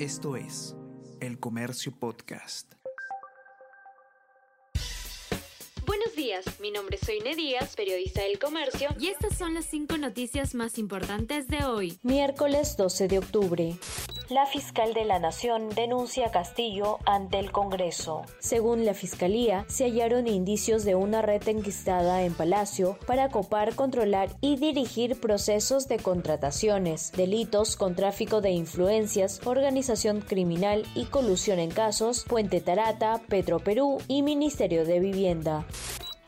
Esto es El Comercio Podcast. Buenos días, mi nombre es Soine Díaz, periodista del Comercio, y estas son las cinco noticias más importantes de hoy. Miércoles 12 de octubre. La fiscal de la Nación denuncia a Castillo ante el Congreso. Según la Fiscalía, se hallaron indicios de una red enquistada en Palacio para copar, controlar y dirigir procesos de contrataciones, delitos con tráfico de influencias, organización criminal y colusión en casos Puente Tarata, Petroperú y Ministerio de Vivienda.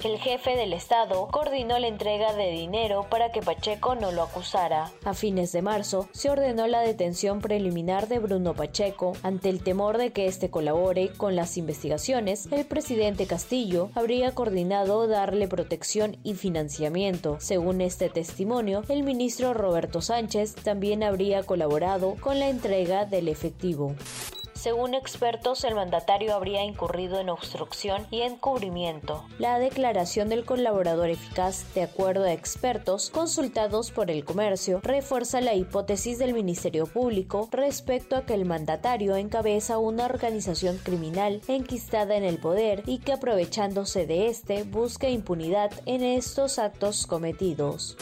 El jefe del Estado coordinó la entrega de dinero para que Pacheco no lo acusara. A fines de marzo, se ordenó la detención preliminar de Bruno Pacheco. Ante el temor de que éste colabore con las investigaciones, el presidente Castillo habría coordinado darle protección y financiamiento. Según este testimonio, el ministro Roberto Sánchez también habría colaborado con la entrega del efectivo. Según expertos, el mandatario habría incurrido en obstrucción y encubrimiento. La declaración del colaborador eficaz, de acuerdo a expertos consultados por el comercio, refuerza la hipótesis del Ministerio Público respecto a que el mandatario encabeza una organización criminal enquistada en el poder y que aprovechándose de este busca impunidad en estos actos cometidos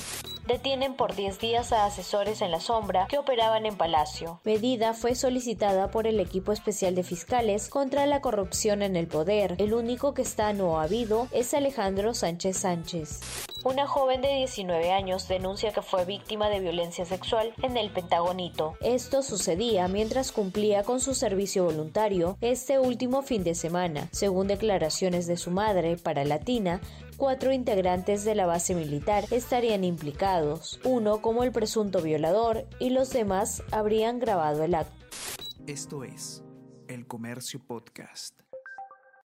detienen por 10 días a asesores en la sombra que operaban en Palacio. Medida fue solicitada por el equipo especial de fiscales contra la corrupción en el poder. El único que está no habido es Alejandro Sánchez Sánchez. Una joven de 19 años denuncia que fue víctima de violencia sexual en el Pentagonito. Esto sucedía mientras cumplía con su servicio voluntario este último fin de semana. Según declaraciones de su madre para Latina, cuatro integrantes de la base militar estarían implicados, uno como el presunto violador y los demás habrían grabado el acto. Esto es El Comercio Podcast.